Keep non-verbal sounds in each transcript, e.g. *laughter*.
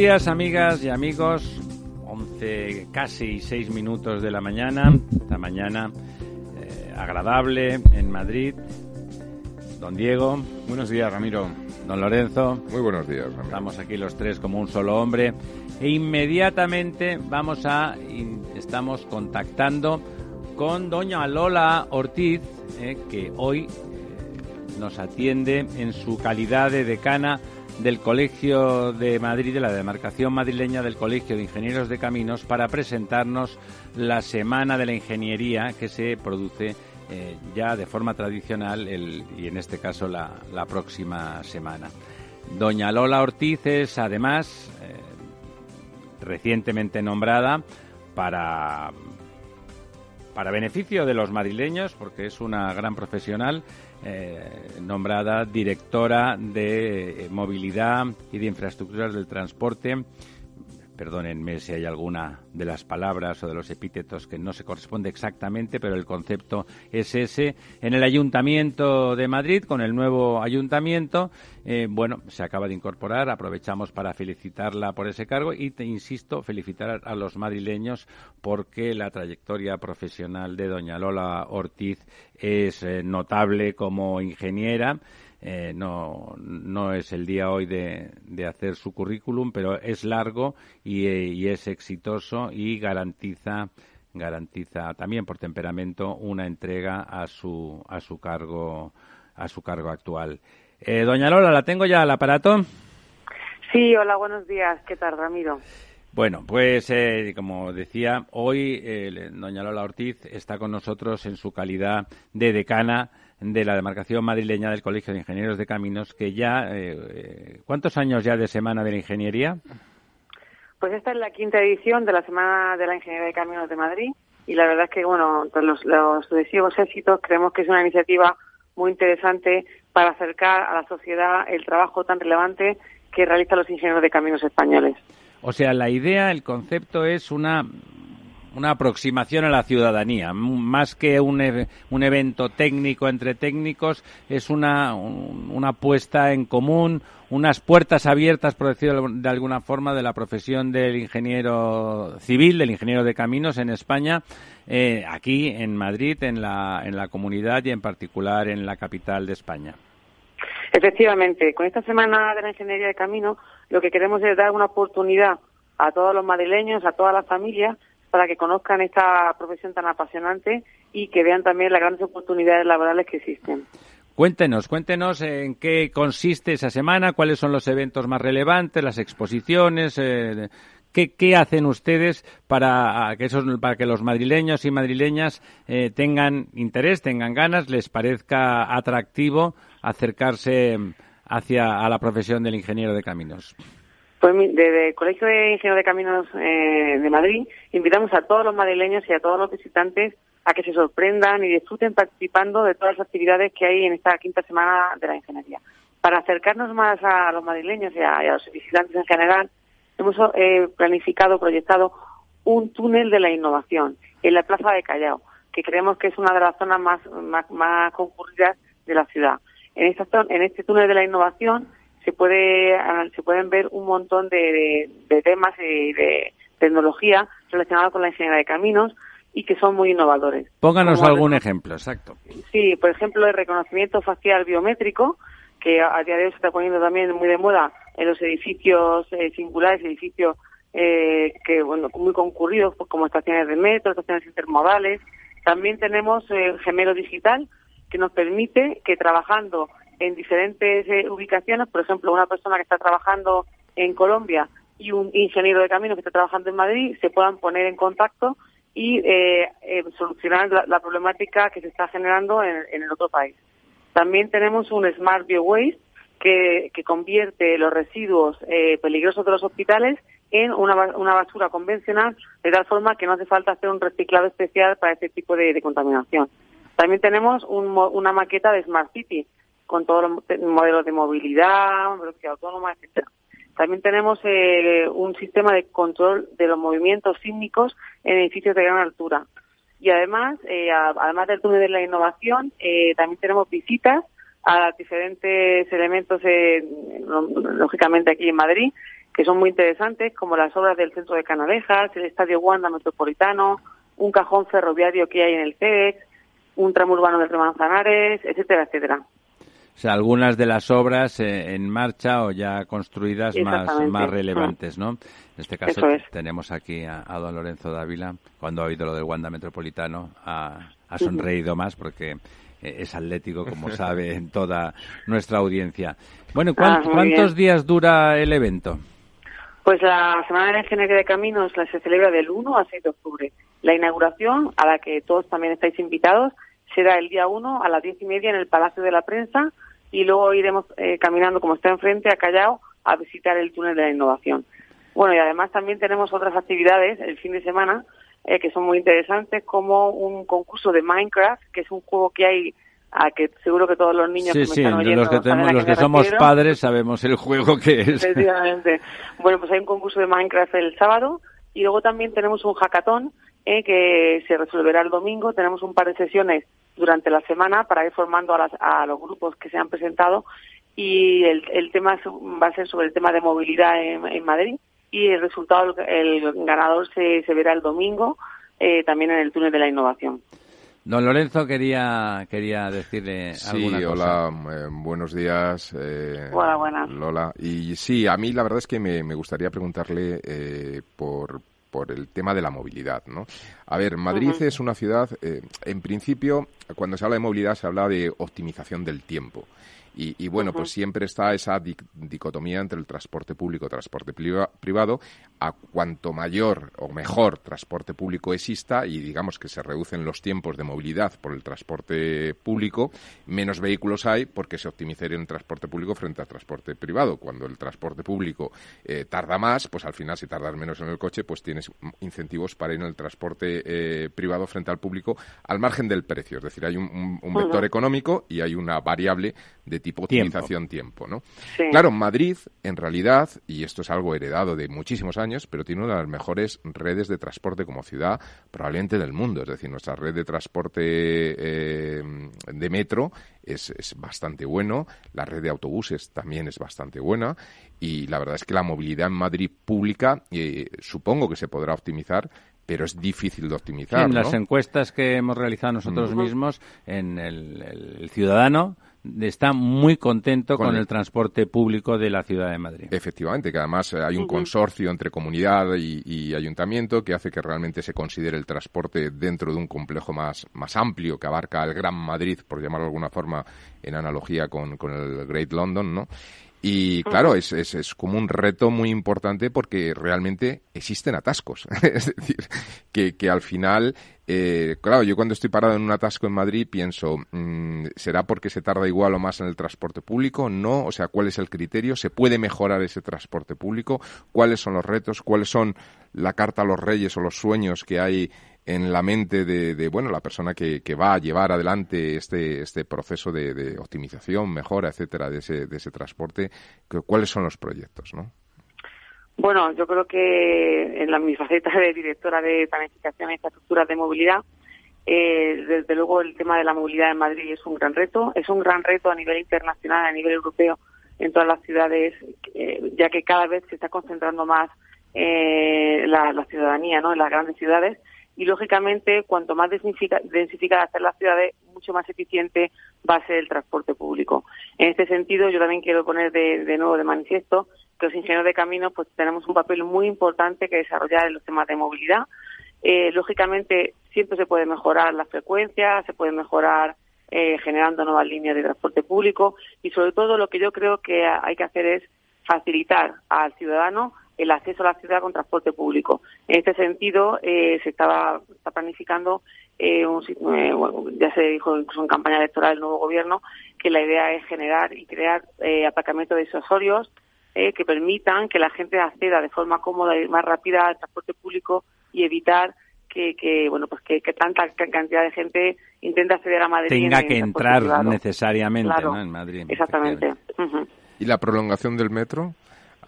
Días, amigas y amigos. 11, casi 6 minutos de la mañana. Esta mañana eh, agradable en Madrid. Don Diego. Buenos días, Ramiro. Don Lorenzo. Muy buenos días, Ramiro. Estamos aquí los tres como un solo hombre. E inmediatamente vamos a. Estamos contactando con doña Lola Ortiz, eh, que hoy eh, nos atiende en su calidad de decana del Colegio de Madrid, de la demarcación madrileña del Colegio de Ingenieros de Caminos, para presentarnos la Semana de la Ingeniería que se produce eh, ya de forma tradicional y en este caso la, próxima semana. Doña Lola Ortiz es además eh, recientemente nombrada para, para beneficio de los madrileños, porque es una gran profesional, eh, nombrada directora de eh, movilidad y de infraestructuras del transporte perdónenme si hay alguna de las palabras o de los epítetos que no se corresponde exactamente, pero el concepto es ese. En el Ayuntamiento de Madrid, con el nuevo ayuntamiento, eh, bueno, se acaba de incorporar, aprovechamos para felicitarla por ese cargo y, te insisto, felicitar a los madrileños porque la trayectoria profesional de doña Lola Ortiz es eh, notable como ingeniera. Eh, no, no es el día hoy de, de hacer su currículum, pero es largo y, eh, y, es exitoso y garantiza garantiza también por temperamento una entrega a su a su cargo a su cargo actual. Eh, doña Lola, ¿la tengo ya al aparato? Sí, hola, buenos días. ¿Qué tal, Ramiro? Bueno, pues eh, como decía, hoy eh, doña Lola Ortiz está con nosotros en su calidad de decana de la demarcación madrileña del Colegio de Ingenieros de Caminos, que ya, eh, eh, ¿cuántos años ya de Semana de la Ingeniería? Pues esta es la quinta edición de la Semana de la Ingeniería de Caminos de Madrid y la verdad es que, bueno, los, los sucesivos éxitos creemos que es una iniciativa muy interesante para acercar a la sociedad el trabajo tan relevante que realizan los ingenieros de caminos españoles. O sea, la idea, el concepto es una una aproximación a la ciudadanía, más que un, un evento técnico entre técnicos, es una, una puesta en común, unas puertas abiertas, por decirlo de alguna forma, de la profesión del ingeniero civil, del ingeniero de caminos en España, eh, aquí en Madrid, en la, en la comunidad y en particular en la capital de España. Efectivamente, con esta semana de la ingeniería de caminos, lo que queremos es dar una oportunidad a todos los madrileños, a todas las familias, para que conozcan esta profesión tan apasionante y que vean también las grandes oportunidades laborales que existen. Cuéntenos, cuéntenos en qué consiste esa semana, cuáles son los eventos más relevantes, las exposiciones, eh, ¿qué, hacen ustedes para que, esos, para que los madrileños y madrileñas eh, tengan interés, tengan ganas, les parezca atractivo acercarse hacia a la profesión del ingeniero de caminos? Pues desde el Colegio de Ingenieros de Caminos eh, de Madrid invitamos a todos los madrileños y a todos los visitantes a que se sorprendan y disfruten participando de todas las actividades que hay en esta quinta semana de la ingeniería. Para acercarnos más a los madrileños y a, los visitantes en general, hemos eh, planificado, proyectado un túnel de la innovación en la Plaza de Callao, que creemos que es una de las zonas más, más, concurridas de la ciudad. En, esta, en este túnel de la innovación se puede se pueden ver un montón de, temas y de tecnología relacionada con la ingeniería de caminos y que son muy innovadores. Pónganos algún ejemplo, exacto. Sí, por ejemplo, el reconocimiento facial biométrico, que a, día de hoy se está poniendo también muy de moda en los edificios eh, singulares, edificios eh, que bueno muy concurridos pues, como estaciones de metro, estaciones intermodales. También tenemos el gemelo digital que nos permite que trabajando en diferentes eh, ubicaciones, por ejemplo, una persona que está trabajando en Colombia y un ingeniero de camino que está trabajando en Madrid se puedan poner en contacto y eh, eh, solucionar la, problemática que se está generando en, en, el otro país. También tenemos un Smart Bio Waste, que, convierte los residuos eh, peligrosos de los hospitales en una, basura convencional, de tal forma que no hace falta hacer un reciclado especial para este tipo de, contaminación. También tenemos una maqueta de Smart City, con todos los modelos de movilidad, velocidad autónoma, etcétera. También tenemos eh, un sistema de control de los movimientos sísmicos en edificios de gran altura. Y además, eh, además del túnel de la innovación, eh, también tenemos visitas a diferentes elementos, lógicamente aquí en Madrid, que son muy interesantes, como las obras del centro de Canalejas, el Estadio Wanda Metropolitano, un cajón ferroviario que hay en el CEX, un tramo urbano del Remanzanares, etcétera, etcétera. O sea, algunas de las obras eh, en marcha o ya construidas más, más relevantes, ¿no? En este caso tenemos aquí a, don Lorenzo Dávila, cuando ha oído lo del Wanda Metropolitano, ha, sonreído más porque eh, es atlético, como sabe, en toda nuestra audiencia. Bueno, ah, ¿cuántos días dura el evento? Pues la Semana de Ingeniería de Caminos la se celebra del 1 al 6 de octubre. La inauguración, a la que todos también estáis invitados, será el día 1 a las 10 y media en el Palacio de la Prensa y luego iremos eh, caminando, como está enfrente, a Callao, a visitar el túnel de la innovación. Bueno, y además también tenemos otras actividades el fin de semana eh, que son muy interesantes, como un concurso de Minecraft, que es un juego que hay a que seguro que todos los niños que me están oyendo los que, tenemos, los que somos padres sabemos el juego que es. Efectivamente. Bueno, pues hay un concurso de Minecraft el sábado y luego también tenemos un hackathon eh, que se resolverá el domingo. Tenemos un par de sesiones durante la semana para ir formando a, los grupos que se han presentado y el, tema va a ser sobre el tema de movilidad en, Madrid y el resultado, el, ganador se, verá el domingo eh, también en el túnel de la innovación. Don Lorenzo quería quería decirle alguna sí, hola, eh, buenos días. Eh, hola, buenas. Lola. Y sí, a mí la verdad es que me, me gustaría preguntarle eh, por, por el tema de la movilidad, ¿no? A ver, Madrid es una ciudad, eh, en principio, cuando se habla de movilidad se habla de optimización del tiempo. Y, bueno, pues siempre está esa dicotomía entre el transporte público y transporte privado. A cuanto mayor o mejor transporte público exista y digamos que se reducen los tiempos de movilidad por el transporte público, menos vehículos hay porque se optimizaría el transporte público frente al transporte privado. Cuando el transporte público eh, tarda más, pues al final si tardas menos en el coche, pues tienes incentivos para ir en el transporte eh, privado frente al público al margen del precio. Es decir, hay un, vector económico y hay una variable de tipo optimización tiempo, ¿no? Claro, Madrid, en realidad, y esto es algo heredado de muchísimos años, pero tiene una de las mejores redes de transporte como ciudad probablemente del mundo. Es decir, nuestra red de transporte eh, de metro es, bastante bueno, la red de autobuses también es bastante buena y la verdad es que la movilidad en Madrid pública eh, supongo que se podrá optimizar pero es difícil de optimizar. en las encuestas que hemos realizado nosotros mismos, en el ciudadano está muy contento con, el... transporte público de la ciudad de Madrid. Efectivamente, que además eh, hay un consorcio entre comunidad y, ayuntamiento que hace que realmente se considere el transporte dentro de un complejo más, más amplio que abarca el Gran Madrid, por llamarlo de alguna forma, en analogía con, con el Great London, ¿no? Y claro, es, es, es, como un reto muy importante porque realmente existen atascos. *laughs* es decir, que, que al final, eh, claro, yo cuando estoy parado en un atasco en Madrid pienso, mm, ¿será porque se tarda igual o más en el transporte público? No, o sea, ¿cuál es el criterio? ¿Se puede mejorar ese transporte público? ¿Cuáles son los retos? ¿Cuáles son la carta a los reyes o los sueños que hay en la mente de, bueno la persona que, va a llevar adelante este este proceso de, optimización mejora etcétera de ese de ese transporte cuáles son los proyectos no bueno yo creo que en la mi faceta de directora de planificación e infraestructuras de movilidad eh, desde luego el tema de la movilidad en Madrid es un gran reto. Es un gran reto a nivel internacional a nivel europeo en todas las ciudades eh, ya que cada vez se está concentrando más eh, la, la ciudadanía no en las grandes ciudades y lógicamente cuanto más densificadas estén las ciudades, mucho más eficiente va a ser el transporte público. En este sentido, yo también quiero poner de, nuevo de manifiesto que los ingenieros de caminos pues tenemos un papel muy importante que desarrollar en los temas de movilidad. Eh, lógicamente, siempre se puede mejorar la frecuencia, se puede mejorar eh, generando nuevas líneas de transporte público y sobre todo lo que yo creo que hay que hacer es facilitar al ciudadano el acceso a la ciudad con transporte público. En este sentido, eh, se estaba está planificando eh, eh, ya se dijo incluso en campaña electoral del nuevo gobierno, que la idea es generar y crear eh, aparcamientos disuasorios eh, que permitan que la gente acceda de forma cómoda y más rápida al transporte público y evitar que, que bueno pues que, tanta cantidad de gente intente acceder a Madrid tenga que entrar necesariamente en Madrid exactamente. y la prolongación del metro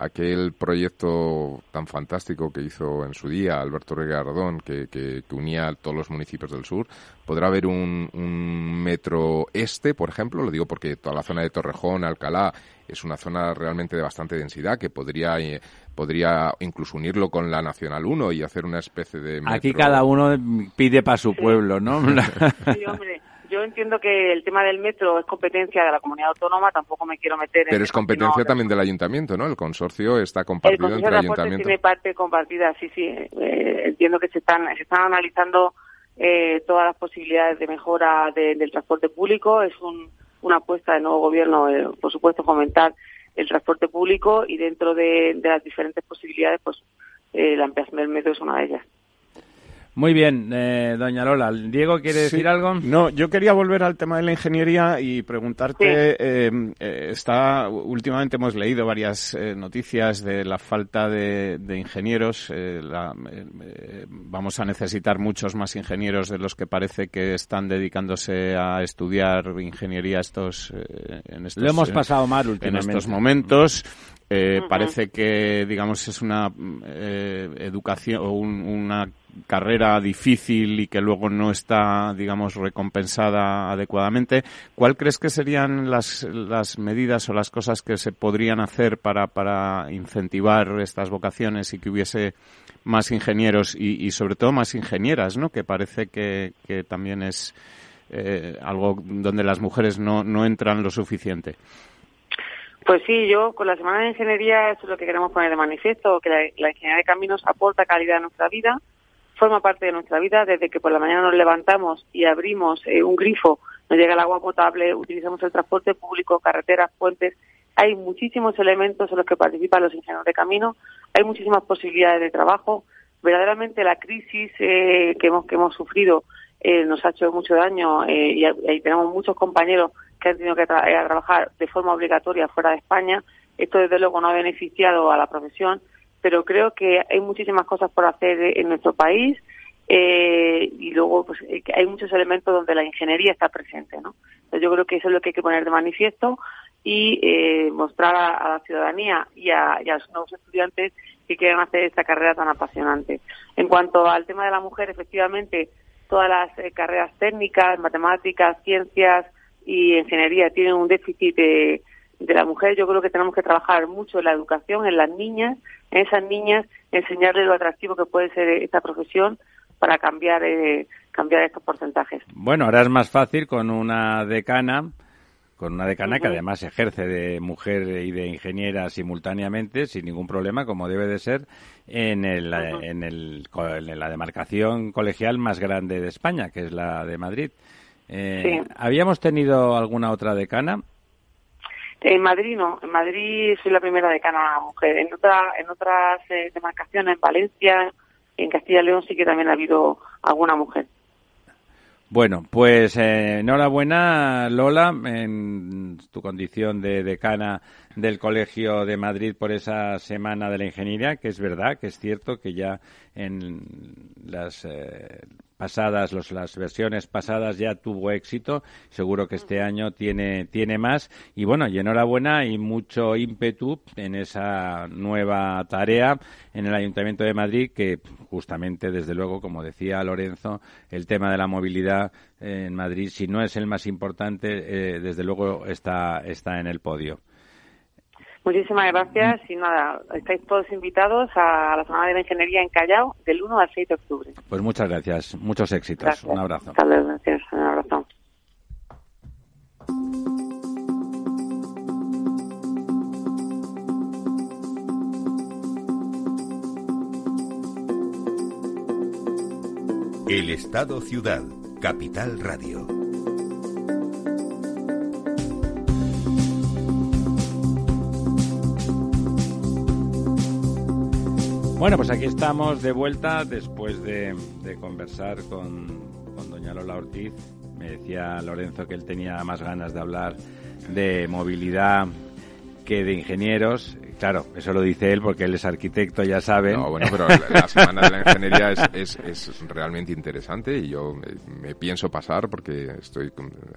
aquel proyecto tan fantástico que hizo en su día Alberto Regardón, que, que, unía a todos los municipios del sur, podrá haber un, metro este, por ejemplo, lo digo porque toda la zona de Torrejón, Alcalá, es una zona realmente de bastante densidad que podría eh, podría incluso unirlo con la Nacional 1 y hacer una especie de metro. Aquí cada uno pide para su pueblo, ¿no? Sí, hombre yo entiendo que el tema del metro es competencia de la comunidad autónoma, tampoco me quiero meter Pero es competencia también del ayuntamiento, ¿no? El consorcio está compartido el entre el ayuntamiento. tiene parte compartida, sí, sí. Eh, entiendo que se están, se están analizando eh, todas las posibilidades de mejora del transporte público. Es una apuesta del nuevo gobierno, eh, por supuesto, fomentar el transporte público y dentro de, de las diferentes posibilidades, pues la ampliación del metro es una de ellas. Muy bien, eh, doña Lola. ¿Diego quiere decir algo? No, yo quería volver al tema de la ingeniería y preguntarte, em, eh, está, últimamente hemos leído varias eh, noticias de la falta de, ingenieros. vamos a necesitar muchos más ingenieros de los que parece que están dedicándose a estudiar ingeniería estos, en estos, Lo hemos pasado mal últimamente. En estos momentos. Parece que, digamos, es una educación o una carrera difícil y que luego no está, digamos, recompensada adecuadamente. ¿Cuál crees que serían las, las medidas o las cosas que se podrían hacer para, para incentivar estas vocaciones y que hubiese más ingenieros y, sobre todo más ingenieras, ¿no? Que parece que, que también es eh, algo donde las mujeres no, no entran lo suficiente. Pues sí, yo con la Semana de Ingeniería eso es lo que queremos poner de manifiesto, que la, la ingeniería de caminos aporta calidad a nuestra vida, forma parte de nuestra vida desde que por la mañana nos levantamos y abrimos eh, un grifo, nos llega el agua potable, utilizamos el transporte público, carreteras, puentes. Hay muchísimos elementos en los que participan los ingenieros de camino, hay muchísimas posibilidades de trabajo. Verdaderamente la crisis eh, que, hemos, que hemos sufrido eh, nos ha hecho mucho daño y, y, tenemos muchos compañeros que han tenido que trabajar de forma obligatoria fuera de España. Esto desde luego no ha beneficiado a la profesión pero creo que hay muchísimas cosas por hacer en nuestro país eh, y luego pues eh, hay muchos elementos donde la ingeniería está presente, ¿no? Entonces yo creo que eso es lo que hay que poner de manifiesto y eh, mostrar a, la ciudadanía y a, los nuevos estudiantes que quieren hacer esta carrera tan apasionante. En cuanto al tema de la mujer, efectivamente, todas las carreras técnicas, matemáticas, ciencias y ingeniería tienen un déficit de, de la mujer. Yo creo que tenemos que trabajar mucho en la educación, en las niñas, en esas niñas, enseñarles lo atractivo que puede ser esta profesión para cambiar, eh, cambiar estos porcentajes. Bueno, ahora es más fácil con una decana con una decana que además ejerce de mujer y de ingeniera simultáneamente, sin ningún problema, como debe de ser, en, el, en, el, en la demarcación colegial más grande de España, que es la de Madrid. Eh, ¿Habíamos tenido alguna otra decana? En Madrid no, en Madrid soy la primera decana mujer. En, otra, en otras eh, demarcaciones, en Valencia, en Castilla y León sí que también ha habido alguna mujer. Bueno, pues eh, enhorabuena Lola en tu condición de decana del Colegio de Madrid por esa Semana de la Ingeniería, que es verdad, que es cierto que ya en las eh, pasadas, las versiones pasadas ya tuvo éxito. Seguro que este año tiene, tiene más. Y bueno, y enhorabuena y mucho ímpetu en esa nueva tarea en el Ayuntamiento de Madrid, que justamente, desde luego, como decía Lorenzo, el tema de la movilidad en Madrid, si no es el más importante, eh, desde luego está, está en el podio. Muchísimas gracias y nada, estáis todos invitados a la Semana de la Ingeniería en Callao del 1 al 6 de octubre. Pues muchas gracias, muchos éxitos. Un abrazo. gracias, un abrazo. El Estado Ciudad, Capital Radio. Bueno, pues aquí estamos de vuelta después de, conversar con, doña Lola Ortiz. Me decía Lorenzo que él tenía más ganas de hablar de movilidad que de ingenieros. Claro, eso lo dice él porque él es arquitecto, ya saben. No, bueno, pero la, Semana de la Ingeniería es, realmente interesante y yo me, pienso pasar porque estoy,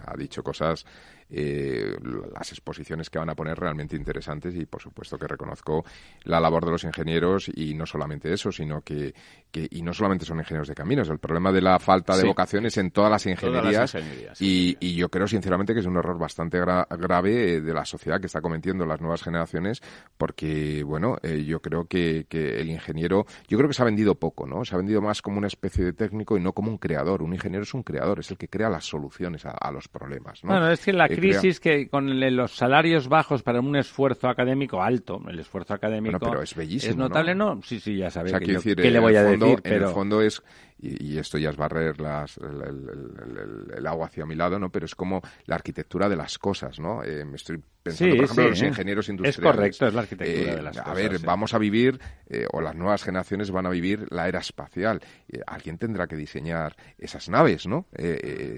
ha dicho cosas eh, las exposiciones que van a poner realmente interesantes y por supuesto que reconozco la labor de los ingenieros y no solamente eso, sino que, que y no solamente son ingenieros de caminos, el problema de la falta de vocaciones en todas las ingenierías, y, y, yo creo sinceramente que es un error bastante grave de la sociedad que está cometiendo las nuevas generaciones porque, bueno, eh, yo creo que, que el ingeniero, yo creo que se ha vendido poco, ¿no? Se ha vendido más como una especie de técnico y no como un creador. Un ingeniero es un creador, es el que crea las soluciones a, los problemas, ¿no? Bueno, es que la crisis que con los salarios bajos para un esfuerzo académico alto, el esfuerzo académico pero es, bellísimo, es notable, ¿no? Sí, sí, ya sabes. ¿qué le voy a decir? Pero... En el fondo es y, esto ya es barrer las, el, agua hacia mi lado, ¿no? Pero es como la arquitectura de las cosas, ¿no? Eh, me estoy pensando, por ejemplo, en los ingenieros industriales. Es correcto, es la arquitectura de eh, las a cosas. A ver, vamos a vivir, eh, o las nuevas generaciones van a vivir la era espacial. alguien tendrá que diseñar esas naves, ¿no?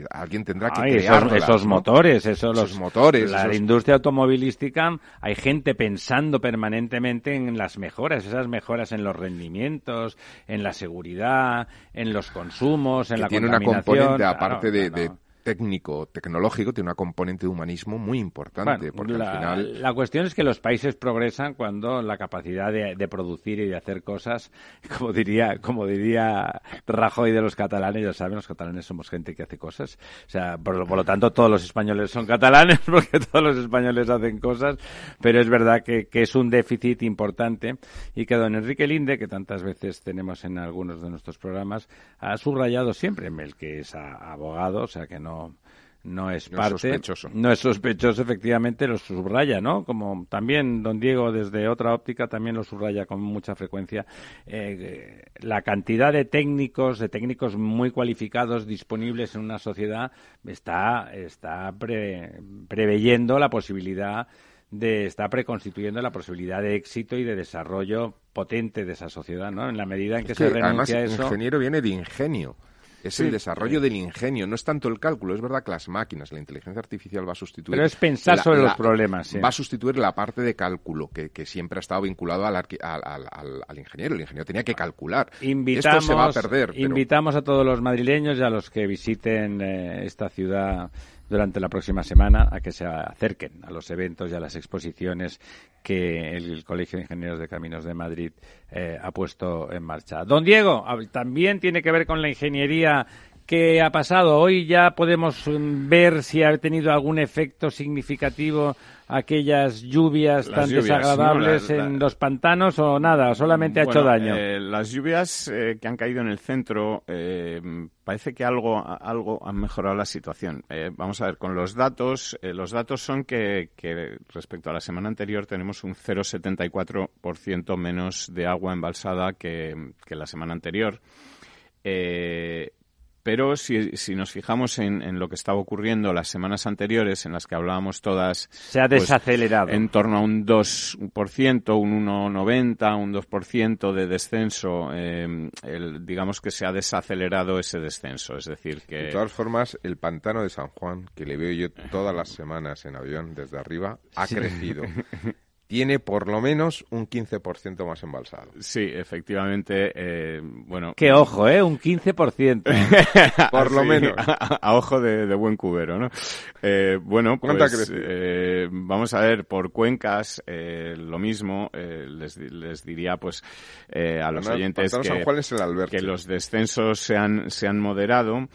alguien tendrá que crear esos, motores, esos, los, motores. La industria automovilística, hay gente pensando permanentemente en las mejoras, esas mejoras en los rendimientos, en la seguridad, en los consumos, en la tiene una componente aparte de, técnico, tecnológico, tiene una componente de humanismo muy importante. porque la, al final... la cuestión es que los países progresan cuando la capacidad de, producir y de hacer cosas, *laughs* como diría, como diría Rajoy de los catalanes, ya saben, los catalanes somos gente que hace cosas. O sea, por, lo tanto, todos los españoles son catalanes *laughs* porque todos los españoles hacen cosas, pero es verdad que, que es un déficit importante y que don Enrique Linde, que tantas veces tenemos en algunos de nuestros programas, ha subrayado siempre, el que es abogado, o sea que no no es parte, es sospechoso. no es sospechoso, efectivamente lo subraya, ¿no? Como también don Diego desde otra óptica también lo subraya con mucha frecuencia eh, la cantidad de técnicos, de técnicos muy cualificados disponibles en una sociedad está está preveyendo la posibilidad de está preconstituyendo la posibilidad de éxito y de desarrollo potente de esa sociedad, ¿no? En la medida en que, se renuncia a eso. El ingeniero viene de ingenio es el desarrollo del ingenio, no es tanto el cálculo. Es verdad que las máquinas, la inteligencia artificial va a sustituir. Pero es pensar sobre los problemas. Va a sustituir la parte de cálculo que, siempre ha estado vinculado al, al, ingeniero. El ingeniero tenía que calcular. Invitamos, Esto se va a perder. Invitamos a todos los madrileños y a los que visiten eh, esta ciudad durante la próxima semana a que se acerquen a los eventos y a las exposiciones que el Colegio de Ingenieros de Caminos de Madrid eh, ha puesto en marcha. Don Diego, también tiene que ver con la ingeniería ¿Qué ha pasado? Hoy ya podemos mm, ver si ha tenido algún efecto significativo aquellas lluvias tan desagradables en los pantanos o nada, solamente ha hecho daño. Eh, las lluvias eh, que han caído en el centro eh, parece que algo algo han mejorado la situación. vamos a ver con los datos. los datos son que, que, respecto a la semana anterior tenemos un 0,74% menos de agua embalsada que, que la semana anterior. Eh, pero si, si nos fijamos en, lo que estaba ocurriendo las semanas anteriores, en las que hablábamos todas... Se ha pues, desacelerado. en torno a un 2%, un 1,90, un 2% de descenso. Eh, digamos que se ha desacelerado ese descenso. Es decir, que... De todas formas, el pantano de San Juan, que le veo yo todas las semanas en avión desde arriba, ha crecido. *laughs* tiene por lo menos un 15% más embalsado. Sí, efectivamente, eh, bueno... Qué ojo, ¿eh? Un 15%. *laughs* por lo menos. A, ojo de, buen cubero, ¿no? Eh, bueno, pues eh, vamos a ver, por cuencas, eh, lo mismo, eh, les, les, diría pues eh, a los oyentes que, que los descensos se han, se han moderado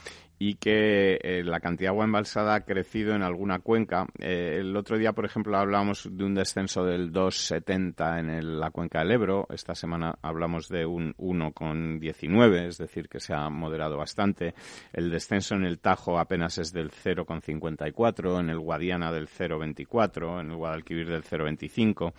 y que eh, la cantidad de agua embalsada ha crecido en alguna cuenca. Eh, el otro día, por ejemplo, hablábamos de un descenso del 2,70 en la cuenca del Ebro. Esta semana hablamos de un 1,19, es decir, que se ha moderado bastante. El descenso en el Tajo apenas es del 0,54, en el Guadiana del 0,24, en el Guadalquivir del 0,25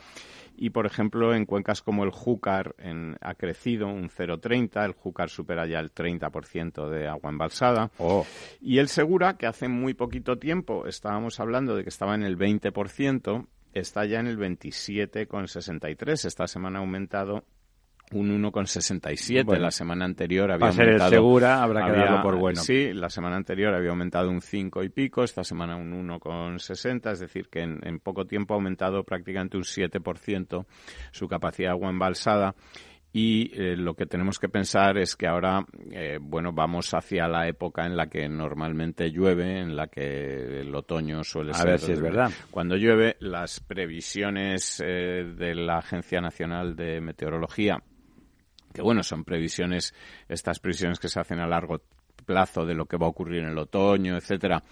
y por ejemplo en cuencas como el Júcar ha crecido un 0,30, el Júcar supera ya el 30% de agua embalsada oh. y el Segura que hace muy poquito tiempo estábamos hablando de que estaba en el 20%, está ya en el 27,63, esta semana ha aumentado un 1,67. la semana anterior había ser aumentado. segura, habrá que darlo por bueno. Sí, la semana anterior había aumentado un 5 y pico, esta semana un 1,60, es decir, que en, poco tiempo ha aumentado prácticamente un 7% su capacidad de agua embalsada y eh, lo que tenemos que pensar es que ahora, eh, bueno, vamos hacia la época en la que normalmente llueve, en la que el otoño suele A ser. ver si es verdad. Cuando llueve, las previsiones eh, de la Agencia Nacional de Meteorología, que bueno, son previsiones, estas previsiones que se hacen a largo plazo de lo que va a ocurrir en el otoño, etcétera,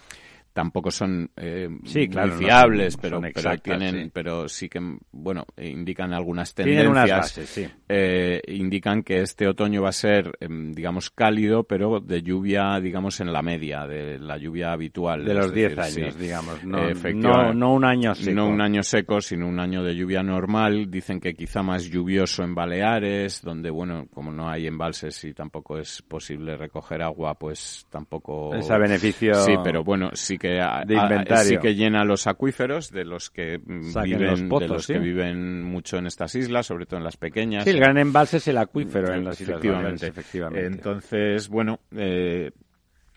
tampoco son eh, sí, claro, muy fiables, pero, son pero tienen, sí. pero sí que, bueno, eh, indican algunas Tienen unas tendencias. bases, sí. eh, indican que este otoño va a ser, em, digamos, cálido, pero de lluvia, digamos, en la media, de la lluvia habitual. De es los 10 decir, años, sí. digamos. No, no, no un año seco. No un año seco, sino un año de lluvia normal. Dicen que quizá más lluvioso en Baleares, donde, bueno, como no hay embalses y tampoco es posible recoger agua, pues tampoco... Ese beneficio Sí, pero bueno, sí que, a- de inventario. sí que llena los acuíferos de los que Saquen viven, los pozos, de los ¿sí? que viven mucho en estas islas, sobre todo en las pequeñas. Sí, el gran embalse es el acuífero en las Islas Efectivamente. Baleares, efectivamente. Entonces, bueno, eh,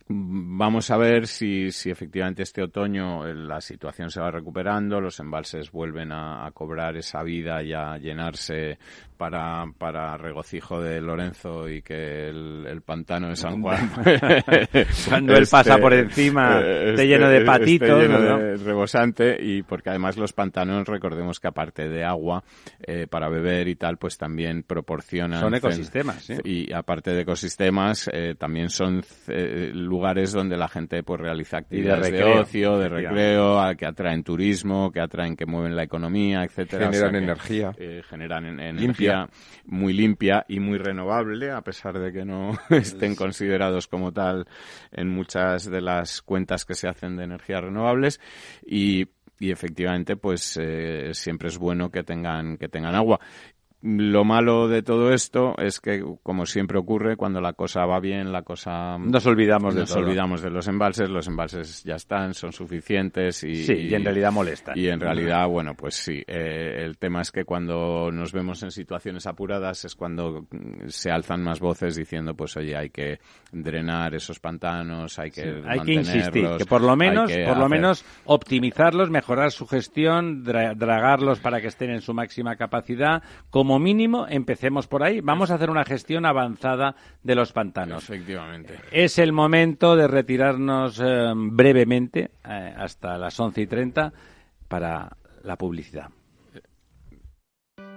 vamos a ver si, si efectivamente este otoño eh, la situación se va recuperando, los embalses vuelven a, a cobrar esa vida y a llenarse para, para regocijo de Lorenzo y que el, el pantano de San Juan. *laughs* Cuando él pasa por encima, esté lleno de patitos, esté lleno ¿no? de rebosante y porque además los pantanos, recordemos que aparte de agua eh, para beber y tal, pues también proporcionan... Son ecosistemas, ¿sí? Y aparte de ecosistemas, eh, también son eh, lugares donde la gente pues realiza actividades de, ocio, de recreo, a- que atraen turismo, que atraen, que mueven la economía, etcétera. Generan que, energía. eh, generan en- energía muy limpia y muy renovable, a pesar de que no *laughs* estén considerados como tal en muchas de las cuentas que se hacen de energías renovables y y efectivamente pues eh, siempre es bueno que tengan que tengan agua lo malo de todo esto es que, como siempre ocurre, cuando la cosa va bien, la cosa... Nos olvidamos de nos todo. olvidamos de los embalses, los embalses ya están, son suficientes y... Sí, y en realidad molestan. Y en realidad, bueno, pues sí. eh, el tema es que cuando nos vemos en situaciones apuradas es cuando mm, se alzan más voces diciendo, pues oye, hay que drenar esos pantanos, hay que Hay que insistir, que por lo menos, por lo menos optimizarlos, mejorar su gestión, dra- dragarlos para que estén en su máxima capacidad. Como mínimo, empecemos por ahí. Vamos a hacer una gestión avanzada de los pantanos. Efectivamente. Es el momento de retirarnos eh, brevemente, eh, hasta las 11 y 30, para la publicidad.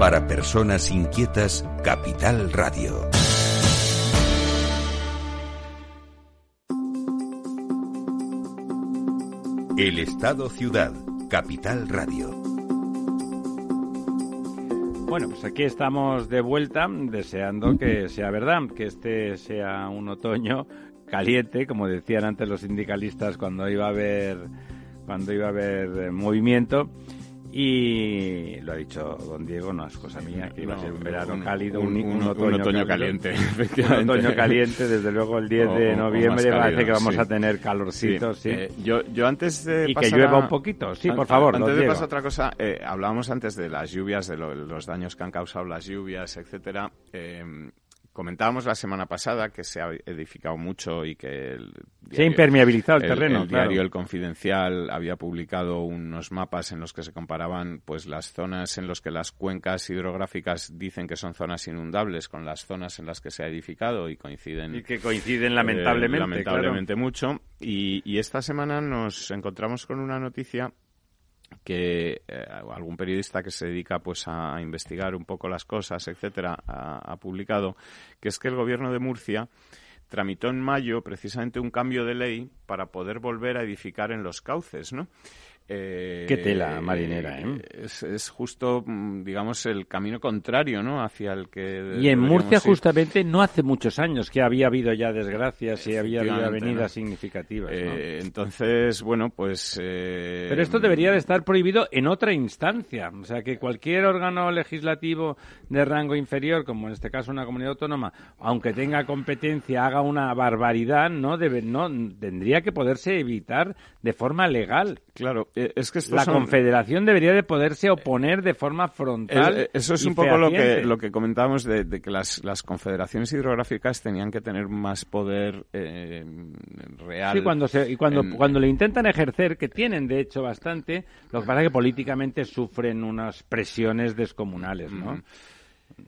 Para personas inquietas, Capital Radio. El Estado Ciudad, Capital Radio. Bueno, pues aquí estamos de vuelta, deseando que sea verdad, que este sea un otoño caliente, como decían antes los sindicalistas cuando iba a haber cuando iba a haber eh, movimiento y lo ha dicho don Diego, no es cosa mía, que iba a ser un verano cálido, un, otoño, caliente, *laughs* Un otoño caliente, desde luego el 10 de noviembre parece que vamos a tener calorcito, sí. Eh, yo, yo antes de Y que llueva un poquito, sí, por favor, Antes de pasar otra cosa, eh, hablábamos antes de las lluvias, de los daños que han causado las lluvias, etcétera. Eh, Comentábamos la semana pasada que se ha edificado mucho y que... se ha impermeabilizado el, terreno, El diario El Confidencial había publicado unos mapas en los que se comparaban pues las zonas en las que las cuencas hidrográficas dicen que son zonas inundables con las zonas en las que se ha edificado y coinciden... Y que coinciden lamentablemente. Eh, lamentablemente mucho. Y, y esta semana nos encontramos con una noticia que eh, algún periodista que se dedica pues a investigar un poco las cosas, etcétera, ha, publicado, que es que el gobierno de Murcia tramitó en mayo precisamente un cambio de ley para poder volver a edificar en los cauces, ¿no? Eh, Qué tela marinera, ¿eh? Es, justo, mm, digamos, el camino contrario, ¿no? Hacia el que... Y en Murcia, justamente, no hace muchos años que había habido ya desgracias y había habido avenidas significativas. Eh, entonces, bueno, pues... Eh, Pero esto debería de estar prohibido en otra instancia. O sea, que cualquier órgano legislativo de rango inferior, como en este caso una comunidad autónoma, aunque tenga competencia, haga una barbaridad, no, debe, no tendría que poderse evitar de forma legal. Claro, es que la Confederación debería de poderse oponer de forma frontal. Eh, eso es un poco lo que lo que comentábamos de, que las, las, confederaciones hidrográficas tenían que tener más poder eh, real. Sí, cuando se, y cuando cuando le intentan ejercer, que tienen de hecho bastante, lo que pasa es que políticamente sufren unas presiones descomunales, ¿no?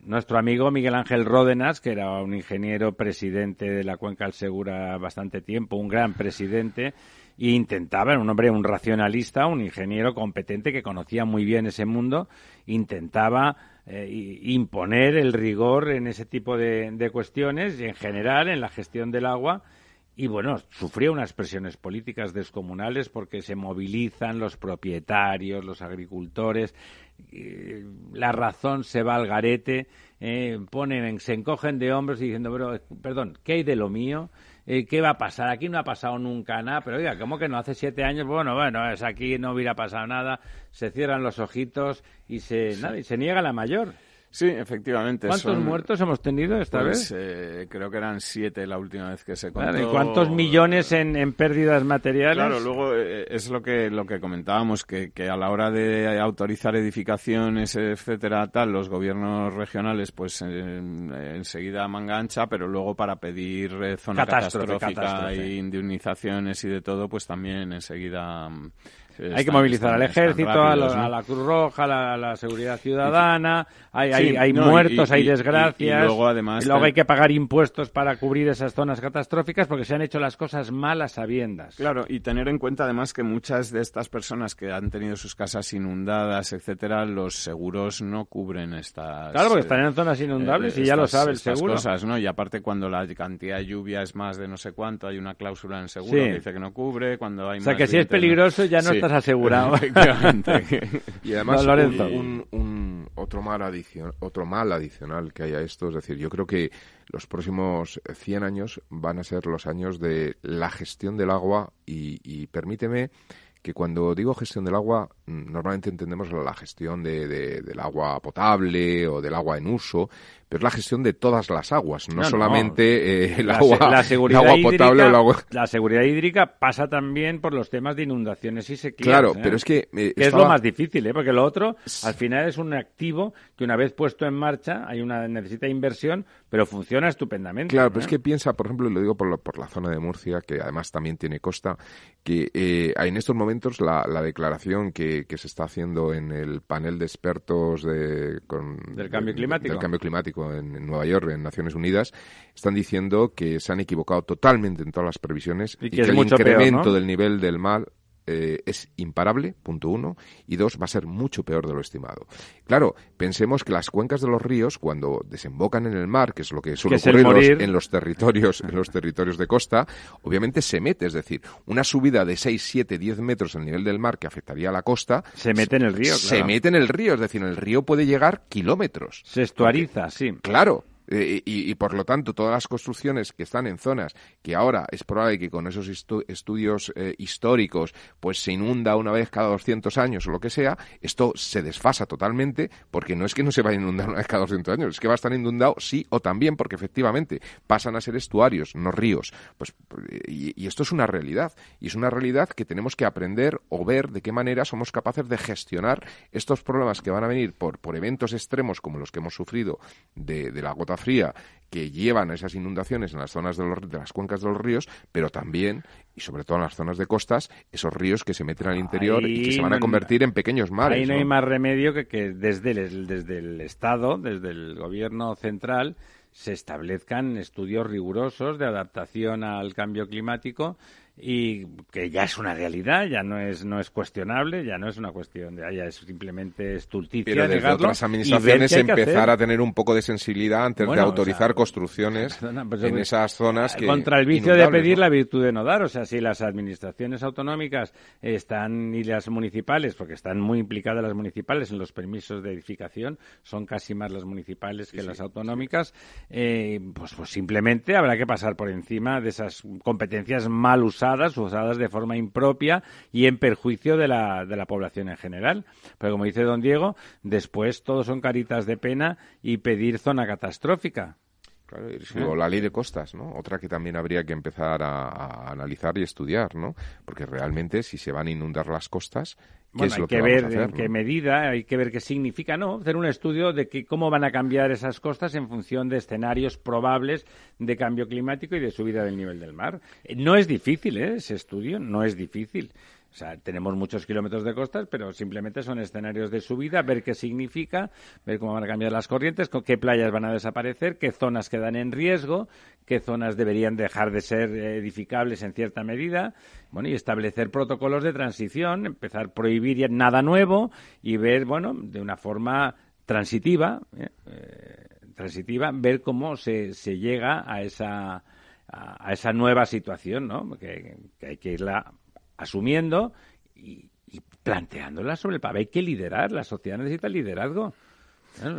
Nuestro amigo Miguel Ángel Ródenas, que era un ingeniero presidente de la Cuenca del Segura bastante tiempo, un gran presidente, e intentaba, era un hombre, un racionalista, un ingeniero competente que conocía muy bien ese mundo, intentaba eh, imponer el rigor en ese tipo de, cuestiones y en general en la gestión del agua y bueno, sufría unas presiones políticas descomunales porque se movilizan los propietarios, los agricultores, la razón se va al garete, eh, ponen, se encogen de hombros diciendo, pero, perdón, ¿qué hay de lo mío? Eh, ¿qué va a pasar? Aquí no ha pasado nunca nada, pero oiga, ¿cómo que no? Hace siete años, bueno, bueno, es aquí no hubiera pasado nada, se cierran los ojitos y se, nada, y se niega la mayor. Sí, efectivamente. ¿Cuántos muertos hemos tenido esta pues, vez? Eh, creo que eran siete la última vez que se contó. ¿Y cuántos millones en, pérdidas materiales? Claro, luego eh, es lo que lo que comentábamos que, que a la hora de autorizar edificaciones, etcétera, tal, los gobiernos regionales, pues enseguida manga ancha, pero luego para pedir eh, zona catastrófica y indemnizaciones y de todo, pues también enseguida hay que movilizar al ejército, a, la Cruz Roja, a la, seguridad ciudadana, hay, hay, muertos, hay desgracias. Y, luego, además, luego hay que pagar impuestos para cubrir esas zonas catastróficas porque se han hecho las cosas malas sabiendas. Claro, y tener en cuenta además que muchas de estas personas que han tenido sus casas inundadas, etcétera, los seguros no cubren estas. Claro, porque están en zonas inundables y ya lo sabe el seguro. cosas, ¿no? Y aparte, cuando la cantidad de lluvia es más de no sé cuánto, hay una cláusula en el seguro que dice que no cubre. Cuando hay o sea, que si es peligroso ya no estás asegurado. *laughs* y además, un, otro, mal adicional, otro mal adicional que hay a esto, es decir, yo creo que los próximos 100 años van a ser los años de la gestión del agua y, y permíteme que cuando digo gestión del agua, normalmente entendemos la gestión de, del agua potable o del agua en uso, pero es la gestión de todas las aguas, no, solamente eh, el, agua, la seguridad potable o el agua... La seguridad hídrica pasa también por los temas de inundaciones y sequías. Claro, ¿eh? pero es que... Eh, es lo más difícil, ¿eh? porque lo otro al final es un activo que una vez puesto en marcha hay una necesita inversión, pero funciona estupendamente. Claro, pero es que piensa, por ejemplo, y lo digo por, por la zona de Murcia, que además también tiene costa, que en estos momentos la, la declaración que, que, se está haciendo en el panel de expertos de, con, del cambio climático. Del cambio climático en, Nueva York, en Naciones Unidas, están diciendo que se han equivocado totalmente en todas las previsiones y, que, el incremento del nivel del mar eh, es imparable, punto uno, y dos, va a ser mucho peor de lo estimado. Claro, pensemos que las cuencas de los ríos, cuando desembocan en el mar, que es lo que suele ocurrir en los, territorios, en los territorios de costa, obviamente se mete, es decir, una subida de 6, 7, 10 metros al nivel del mar que afectaría a la costa. Se mete en el río, Se mete en el río, es decir, el río puede llegar kilómetros. Se estuariza, sí. Claro, eh, y, por lo tanto, todas las construcciones que están en zonas que ahora es probable que con esos estudios eh, históricos pues se inunda una vez cada 200 años o lo que sea, esto se desfasa totalmente porque no es que no se vaya a inundar una vez cada 200 años, es que va a estar inundado sí o también porque efectivamente pasan a ser estuarios, no ríos. Pues, y, esto es una realidad y es una realidad que tenemos que aprender o ver de qué manera somos capaces de gestionar estos problemas que van a venir por, por eventos extremos como los que hemos sufrido de, de la gota fría que llevan a esas inundaciones en las zonas de, de, las cuencas de los ríos, pero también y sobre todo en las zonas de costas, esos ríos que se meten al interior y que se van a convertir en pequeños mares. Ahí no, hay más remedio que que desde el, desde el Estado, desde el gobierno central, se establezcan estudios rigurosos de adaptación al cambio climático y que ya es una realidad, ya no es no es cuestionable, ya no es una cuestión de ya es simplemente estulticia Pero desde otras administraciones empezar a tener un poco de sensibilidad antes de autorizar construcciones pues, en esas zonas que contra el vicio de pedir la virtud de no dar, o sea, si las administraciones autonómicas están y las municipales, porque están muy implicadas las municipales en los permisos de edificación, son casi más las municipales que las autonómicas, eh, pues, pues simplemente habrá que pasar por encima de esas competencias mal usadas usadas, de forma impropia y en perjuicio de la, de la población en general. Pero como dice don Diego, después todos son caritas de pena y pedir zona catastrófica. Claro, la ley de costas, ¿no? Otra que también habría que empezar a, analizar y estudiar, ¿no? Porque realmente si se van a inundar las costas, bueno, hay que, ver en qué medida, hay que ver qué significa, ¿no? Hacer un estudio de que, cómo van a cambiar esas costas en función de escenarios probables de cambio climático y de subida del nivel del mar. Eh, no es difícil, ¿eh? Ese estudio no es difícil. O sea, tenemos muchos kilómetros de costas, pero simplemente son escenarios de subida, ver qué significa, ver cómo van a cambiar las corrientes, qué playas van a desaparecer, qué zonas quedan en riesgo, qué zonas deberían dejar de ser edificables en cierta medida, bueno, y establecer protocolos de transición, empezar a prohibir nada nuevo y ver, bueno, de una forma transitiva, ¿eh? Eh, transitiva, ver cómo se, se llega a esa a, esa nueva situación, ¿no? Que hay que irla asumiendo y, planteándola sobre el papel. Hay que liderar, la sociedad necesita liderazgo.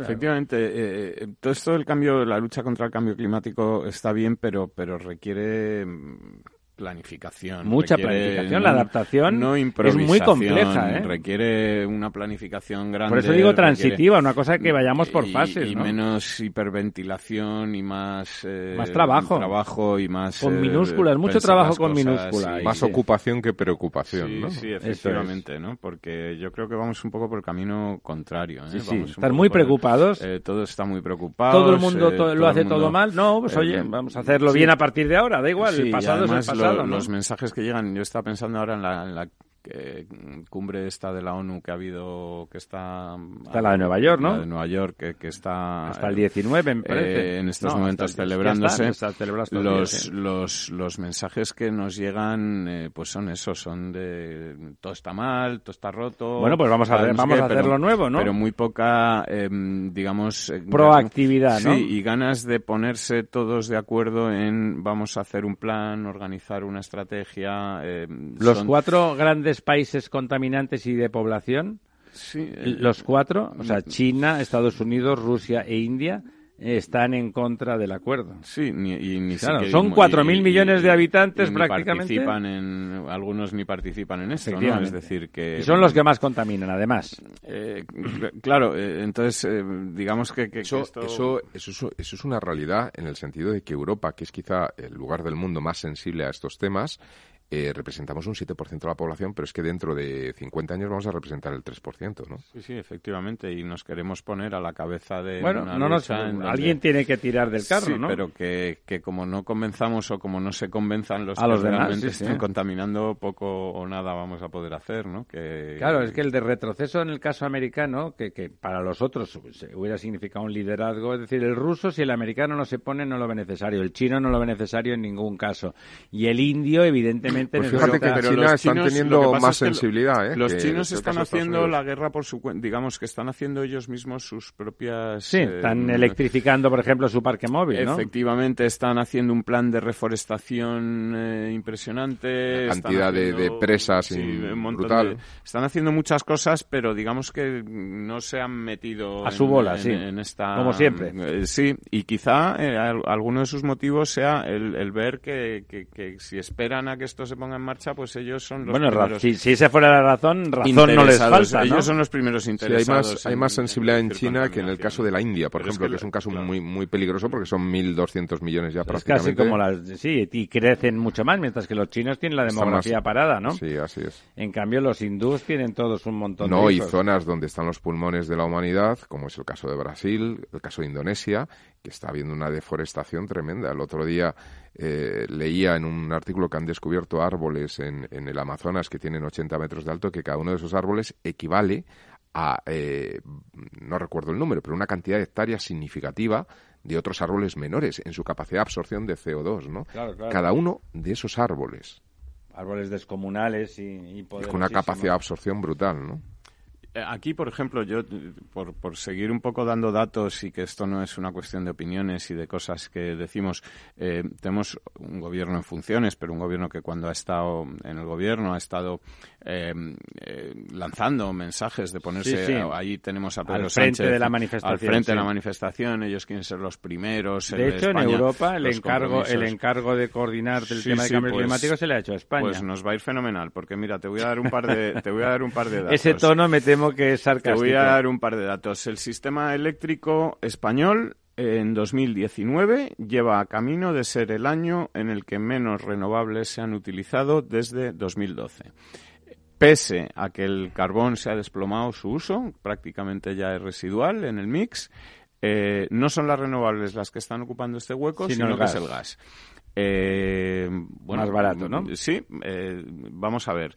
Efectivamente, eh, eh, todo esto del cambio, la lucha contra el cambio climático está bien, pero, pero requiere mm, planificación. Mucha planificación. La adaptación no es muy compleja. ¿eh? Requiere una planificación grande. Por eso digo transitiva, una cosa que vayamos por fases. Y, menos hiperventilación y más, eh, más trabajo. trabajo y más. Con eh, minúsculas, mucho trabajo con minúsculas. más ocupación que preocupación, ¿no? Sí, efectivamente, ¿no? Porque yo creo que vamos un poco por el camino contrario. ¿eh? Están muy preocupados. todo está muy preocupado. Todo el mundo lo hace todo mal. No, pues oye, vamos a hacerlo bien a partir de ahora, da igual, el pasado es el pasado los mensajes que llegan, yo estaba pensando ahora en la, eh, cumbre esta de la ONU que ha habido, que está... Está la de Nueva York, ¿no? La de Nueva York, que, que está... Hasta el 19, me parece. Eh, en estos momentos celebrándose. los, los, los mensajes que nos llegan, eh, pues son esos, son de todo está mal, todo está roto... Bueno, pues vamos a, vamos a hacer lo nuevo, ¿no? Pero muy poca, em, digamos... Proactividad, ¿no? Sí, y ganas de ponerse todos de acuerdo en vamos a hacer un plan, organizar una estrategia... Em, los cuatro grandes países contaminantes y de población, eh, los cuatro, o sea, China, Estados Unidos, Rusia e India, están en contra del acuerdo. Sí, ni, y ni son cuatro mil millones de habitantes prácticamente. Participan en, algunos ni participan en esto, ¿no? Es decir, que... Y son los que más contaminan, además. Eh, claro, eh, entonces, digamos que... eso, eso, eso, eso es una realidad en el sentido de que Europa, que es quizá el lugar del mundo más sensible a estos temas, eh, representamos un 7% de la población, pero es que dentro de 50 años vamos a representar el 3%, ¿no? Sí, sí, efectivamente, y nos queremos poner a la cabeza de bueno, una no alguien tiene que tirar del carro, sí, ¿no? pero que, que, como no convenzamos o como no se convenzan los a que los realmente están contaminando, poco o nada vamos a poder hacer, ¿no? Que... Claro, es que el de retroceso en el caso americano, que, que para los otros hubiera significado un liderazgo, es decir, el ruso si el americano no se pone no lo ve necesario, el chino no lo ve necesario en ningún caso, y el indio evidentemente pues fíjate que necesita- China están teniendo más es que lo- sensibilidad, ¿eh? Los chinos están haciendo la guerra por su cuenta, digamos que están haciendo ellos mismos sus propias... Sí, eh, están electrificando, por ejemplo, su parque móvil, ¿no? Efectivamente, están haciendo un plan de reforestación eh, impresionante. Cantidad de- presas sí, un montón brutal. de- están haciendo muchas cosas, pero digamos que no se han metido A su en- bola, en, sí. en esta Como siempre. eh, sí, y quizá eh, al- alguno de sus motivos sea el, el ver que, que- que si esperan a que esto se ponga en marcha, pues ellos son los Bueno, primeros si, si esa fuera la razón, razón no les interesados. falta, ¿no? Ellos son los primeros Sí, hay interesados. más, hay en- más sensibilidad en reducir China que en el caso de la India, por Pero es ejemplo, que que es un caso claro. muy muy peligroso porque son 1.200 millones ya Es prácticamente. casi como las... Sí, y crecen mucho más, mientras que los chinos tienen la demografía más- parada, ¿no? Sí, así es. En cambio, los hindús tienen todos un montón No, de y hijos. zonas donde están los pulmones de la humanidad, como es el caso de Brasil, el caso de Indonesia, que está habiendo una deforestación tremenda. El otro día eh, leía en un artículo que han descubierto árboles en, en el Amazonas que tienen 80 metros de alto, que cada uno de esos árboles equivale a, eh, no recuerdo el número, pero una cantidad de hectáreas significativa de otros árboles menores en su capacidad de absorción de CO2, ¿no? Claro, claro. Cada uno de esos árboles, Árboles descomunales y, y con una capacidad de absorción brutal, ¿no? Eh, Aquí, por ejemplo, yo, eh, por, por seguir un poco dando datos y que esto no es una cuestión de opiniones y de cosas que decimos, eh, tenemos un gobierno en funciones, pero un gobierno que cuando ha estado en el gobierno ha estado eh, eh, lanzando mensajes de ponerse, Sí, sí. ahí tenemos a Pedro Al frente Sánchez de la al manifestación, frente de la manifestación, ellos quieren ser los primeros. De hecho, en España, Europa el encargo, el encargo de coordinar Sí, tema de cambio pues- climático se le ha hecho a España. Pues nos va a ir fenomenal, porque mira, te voy a dar un par de, te voy a dar un par de *laughs* datos. Ese tono me temo que es Te voy a dar un par de datos. El sistema eléctrico español en 2019 lleva a camino de ser el año en el que menos renovables se han utilizado desde 2012. Pese a que el carbón se ha desplomado su uso, prácticamente ya es residual en el mix, eh, no son las renovables las que están ocupando este hueco, Sino sino, que es el gas. Eh, bueno, Más barato, ¿no? Sí, eh, vamos a ver.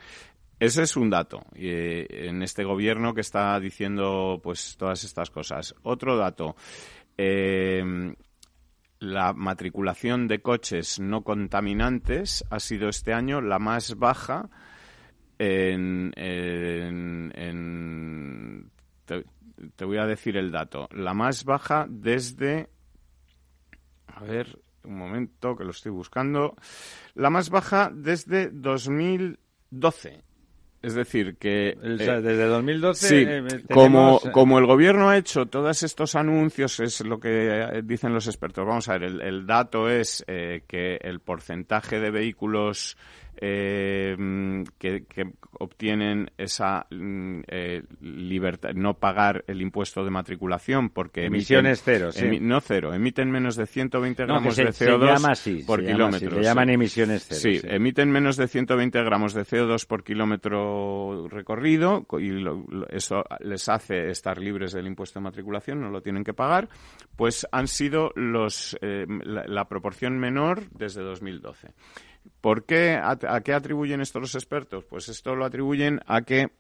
Ese es un dato eh, en este gobierno que está diciendo pues todas estas cosas. Otro dato. eh, la matriculación de coches no contaminantes ha sido este año la más baja en- en- te, te voy a decir el dato. La más baja desde a ver, un momento que lo estoy buscando. La más baja desde 2012. Es decir, que... Eh, desde 2012 Sí, eh, como, tenemos, eh, como el gobierno ha hecho todos estos anuncios, es lo que dicen los expertos. Vamos a ver, el, el dato es eh, que el porcentaje de vehículos eh, que, que obtienen esa mm, eh, libertad, no pagar el impuesto de matriculación porque Emisiones emiten- cero, sí. emi- no cero, emiten menos de 120 No, gramos se- de se CO2 llama así, por se llama así, kilómetro. le llaman emisiones cero, Sí, sí. emiten menos de 120 gramos de CO2 por kilómetro recorrido co- y lo- lo- eso les hace estar libres del impuesto de matriculación, no lo tienen que pagar, pues han sido los eh, la, la proporción menor desde 2012. ¿Por qué? ¿A, a qué atribuyen esto los expertos? Pues esto lo atribuyen a que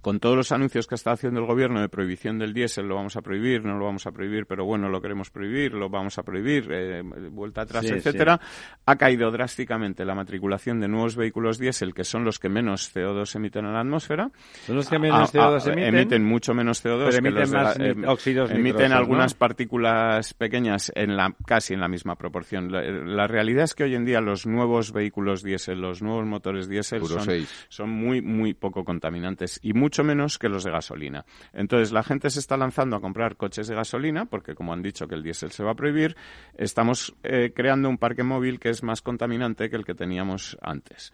con todos los anuncios que está haciendo el gobierno de prohibición del diésel, lo vamos a prohibir, no lo vamos a prohibir, pero bueno, lo queremos prohibir, lo vamos a prohibir, eh, vuelta atrás, Sí, etcétera, ha caído drásticamente la matriculación de nuevos vehículos diésel, que son los que menos CO2 emiten a la atmósfera. Son los que menos Ah, ah, CO2 emiten. mucho menos CO2. Pero que emiten los de la- más nit- óxidos Emiten nitrosos, algunas ¿no? partículas pequeñas en la casi en la misma proporción. La, la realidad es que hoy en día los nuevos vehículos diésel, los nuevos motores diésel son, muy muy poco contaminantes y mucho menos que los de gasolina. Entonces la gente se está lanzando a comprar coches de gasolina porque como han dicho que el diésel se va a prohibir, estamos eh, creando un parque móvil que es más contaminante que el que teníamos antes.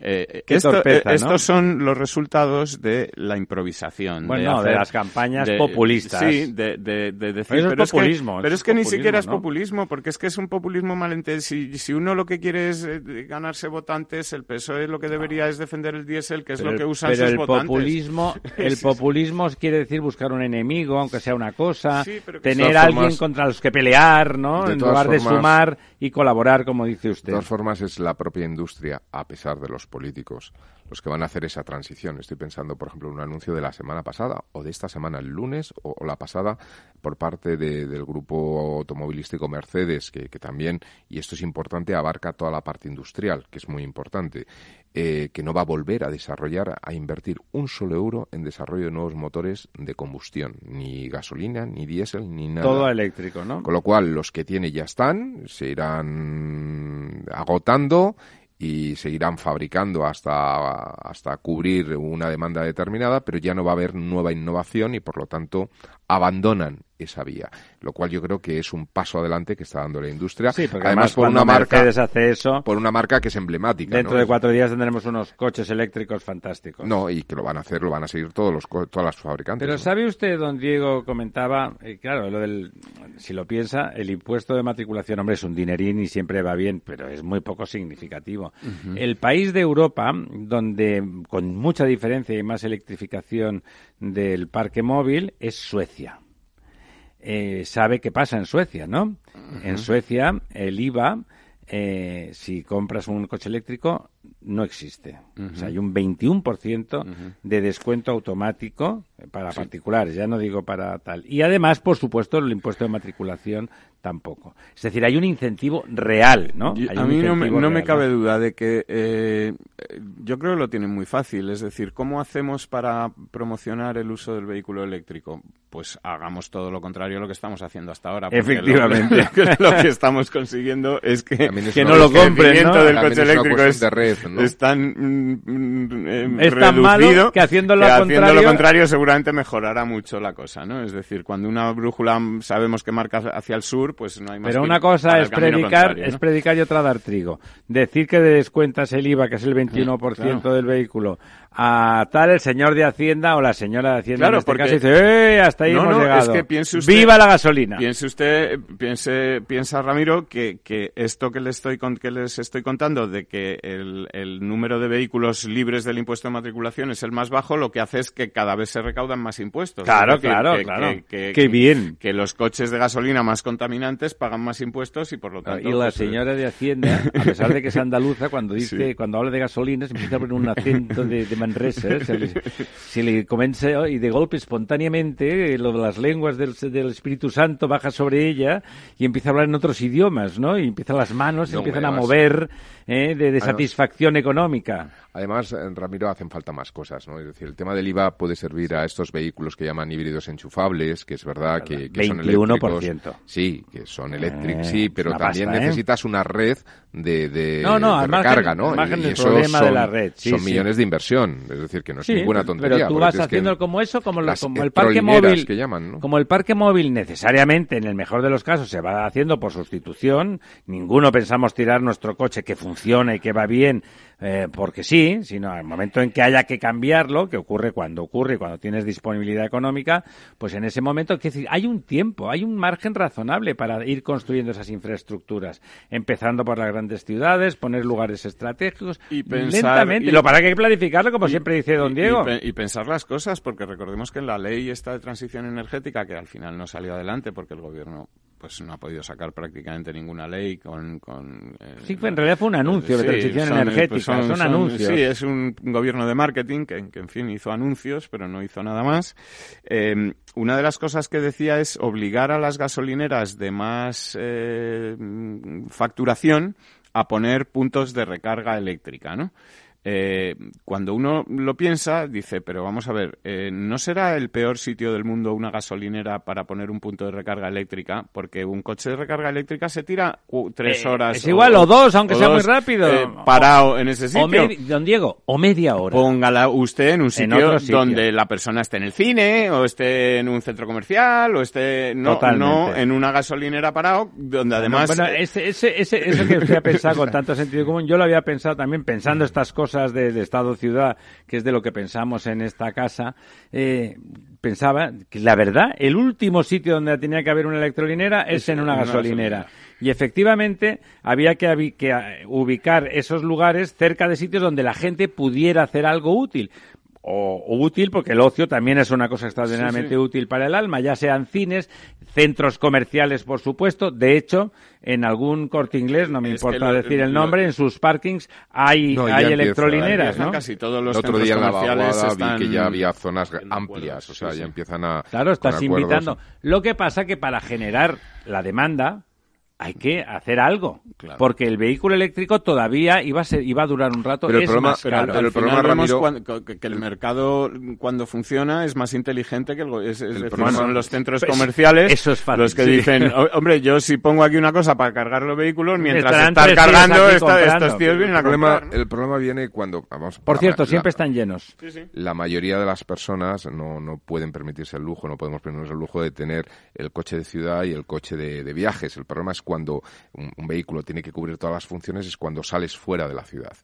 Eh, Qué esto- torpeza, eh, ¿no? Estos son los resultados de la improvisación. Bueno, de hacer- las campañas de- populistas. Sí, de, de, de decir. Eso es pero es que- populismo, pero es es que ni populismo, siquiera es ¿no? populismo, porque es que es un populismo malentendido. Si, si uno lo que quiere es eh, ganarse votantes, el PSOE lo que debería es defender el diésel, que es Pero lo que usan pero sus el votantes. populismo, *laughs* el populismo quiere decir buscar un enemigo, aunque sea una cosa, Sí, pero tener De a alguien formas- contra los que pelear, ¿no? de En lugar de formas- sumar y colaborar, como dice De usted. todas formas, es la propia industria, a pesar de los políticos, los que van a hacer esa transición. Estoy pensando, por ejemplo, en un anuncio de la semana pasada o de esta semana, el lunes o, la pasada, por parte del grupo automovilístico Mercedes, que, que también, y esto es importante, abarca toda la parte industrial, que es muy importante. Eh, que no va a volver a desarrollar, a invertir un solo euro en desarrollo de nuevos motores de combustión, ni gasolina, ni diésel, ni nada. Todo eléctrico, ¿no? Con lo cual, los que tiene ya están, se irán agotando y seguirán fabricando hasta, hasta cubrir una demanda determinada, pero ya no va a haber nueva innovación y por lo tanto abandonan esa vía, lo cual yo creo que es un paso adelante que está dando la industria. Sí, porque además, por una marca hace eso, por una marca que es emblemática. Dentro de cuatro días tendremos unos coches eléctricos fantásticos. No, y que lo van a hacer, lo van a seguir todos los todas las fabricantes. Pero sabe usted, don Diego comentaba, eh, claro, lo del, si lo piensa, el impuesto de matriculación, hombre, es un dinerín y siempre va bien, pero es muy poco significativo. El país de Europa donde con mucha diferencia y más electrificación del parque móvil es Suecia. Eh, sabe qué pasa en Suecia, ¿no? En Suecia el IVA, eh, si compras un coche eléctrico, no existe. O sea, hay un 21% de descuento automático para particulares, ya no digo para tal. Y además, por supuesto, el impuesto de matriculación tampoco. Es decir, hay un incentivo real, ¿no? a mí no, me, cabe duda de que eh, yo creo que lo tienen muy fácil. Es decir, ¿cómo hacemos para promocionar el uso del vehículo eléctrico? Pues hagamos todo lo contrario a lo que estamos haciendo hasta ahora. Efectivamente. *laughs* Lo, que estamos consiguiendo es que, que no lo compren, ¿no? del coche eléctrico es, de red, ¿no? es tan, mm, eh, es tan malo que haciendo lo, contrario... haciendo lo contrario seguramente mejorará mucho la cosa, ¿no? Es decir, cuando una brújula sabemos que marca hacia el sur, pues no hay más Pero una cosa es predicar, es predicar y otra dar trigo. Decir que descuentas el IVA, que es el 21% del vehículo, a tal el señor de Hacienda o la señora de Hacienda claro, en este porque... caso dice, ¡eh! Hasta ahí hemos llegado. Es que piense usted, ¡Viva la gasolina! Piense usted, piense, piensa Ramiro, que, que esto que, le estoy, que les estoy contando de que el, el número de vehículos libres del impuesto de matriculación es el más bajo, lo que hace es que cada vez se recaudan más impuestos. Claro, claro, claro. Que, Qué bien. Que los coches de gasolina más contaminantes pagan más impuestos y por lo tanto... Y la pues, señora de Hacienda, a pesar de que es andaluza, cuando *laughs* dice, cuando habla de gasolinas, empieza a poner un acento de, de Manresa, ¿eh? se, le, se le comienza y de golpe espontáneamente lo de las lenguas del, del, Espíritu Santo baja sobre ella y empieza a hablar en otros idiomas, ¿no? Y empiezan las manos, No, empiezan a mover ¿eh? de, de Además- económica. Además, eh, Ramiro, hacen falta más cosas, ¿no? Es decir, el tema del IVA puede servir a estos vehículos que llaman híbridos enchufables, que es verdad que, que son 21%. eléctricos. Sí, que son eléctricos, Eh, sí, es pero también pasta, ¿eh? necesitas una red de, de, No, no, de margen- ¿no? margen y eso problema de son, la red, sí, son sí. millones de inversión, es decir, que no es Sí, ninguna tontería. Pero tú vas haciendo como eso, como, el parque móvil. que llaman, ¿no? Como el parque móvil necesariamente, en el mejor de los casos, se va haciendo por sustitución. Ninguno pensamos tirar nuestro coche que funciona y que va bien eh, porque sí, sino al momento en que haya que cambiarlo, que ocurre cuando ocurre, cuando tienes disponibilidad económica, pues en ese momento, es decir, hay un tiempo, hay un margen razonable para ir construyendo esas infraestructuras, empezando por las grandes ciudades, poner lugares estratégicos, Y pensar- lentamente. y- Lo para que hay que planificarlo, como siempre dice don Diego. Y, y pensar las cosas, porque recordemos que en la ley esta de transición energética, que al final no salió adelante porque el gobierno pues no ha podido sacar prácticamente ninguna ley con... con eh, Sí, en realidad fue un anuncio de sí, transición son- energética, pues son, anuncios. Sí, es un gobierno de marketing que, que, en fin, hizo anuncios, pero no hizo nada más. Eh, una de las cosas que decía es obligar a las gasolineras de más eh, facturación a poner puntos de recarga eléctrica, ¿no? Eh, cuando uno lo piensa, dice, pero vamos a ver, eh, ¿no será el peor sitio del mundo una gasolinera para poner un punto de recarga eléctrica? Porque un coche de recarga eléctrica se tira uh, tres Eh, horas. es igual, o dos, aunque sea muy rápido. parado en ese sitio. don Diego, o media hora. Póngala usted en un sitio, donde la persona esté en el cine, o esté en un centro comercial, o esté no, Totalmente. no en una gasolinera parado, donde además Bueno, ese, ese, ese, eso que usted ha pensado con *laughs* tanto sentido común, yo lo había pensado también pensando estas cosas de, de Estado-ciudad, que es de lo que pensamos en esta casa, eh, pensaba que la verdad, el último sitio donde tenía que haber una electrolinera es en una gasolinera. gasolinera. Y efectivamente había que, que, ubicar esos lugares cerca de sitios donde la gente pudiera hacer algo útil. O, útil, porque el ocio también es una cosa extraordinariamente útil para el alma, ya sean cines, centros comerciales, por supuesto. De hecho, en algún corte inglés, no me importa decir el nombre, en sus parkings hay, hay electrolineras, ¿no? Casi todos los el otro día en la vaguada vi que ya había zonas amplias, o sea, ya empiezan a... Claro, estás invitando. Lo que pasa que para generar la demanda, hay que hacer algo. Porque el vehículo eléctrico todavía iba a, ser, iba a durar un rato. Pero el es problema, más caro. Pero el problema Ramiro... que el mercado, cuando funciona, es más inteligente que el, es, es decir, son los centros pues, comerciales eso es fácil, los que sí. dicen, hombre, yo si pongo aquí una cosa para cargar los vehículos, mientras están cargando, esta, estos tíos vienen a el problema, el problema viene cuando... Vamos, Por cierto, la- siempre están llenos. La mayoría de las personas no, no pueden permitirse el lujo, no podemos permitirnos el lujo de tener el coche de ciudad y el coche de, de viajes. El problema es cuando un, un vehículo tiene que cubrir todas las funciones, es cuando sales fuera de la ciudad.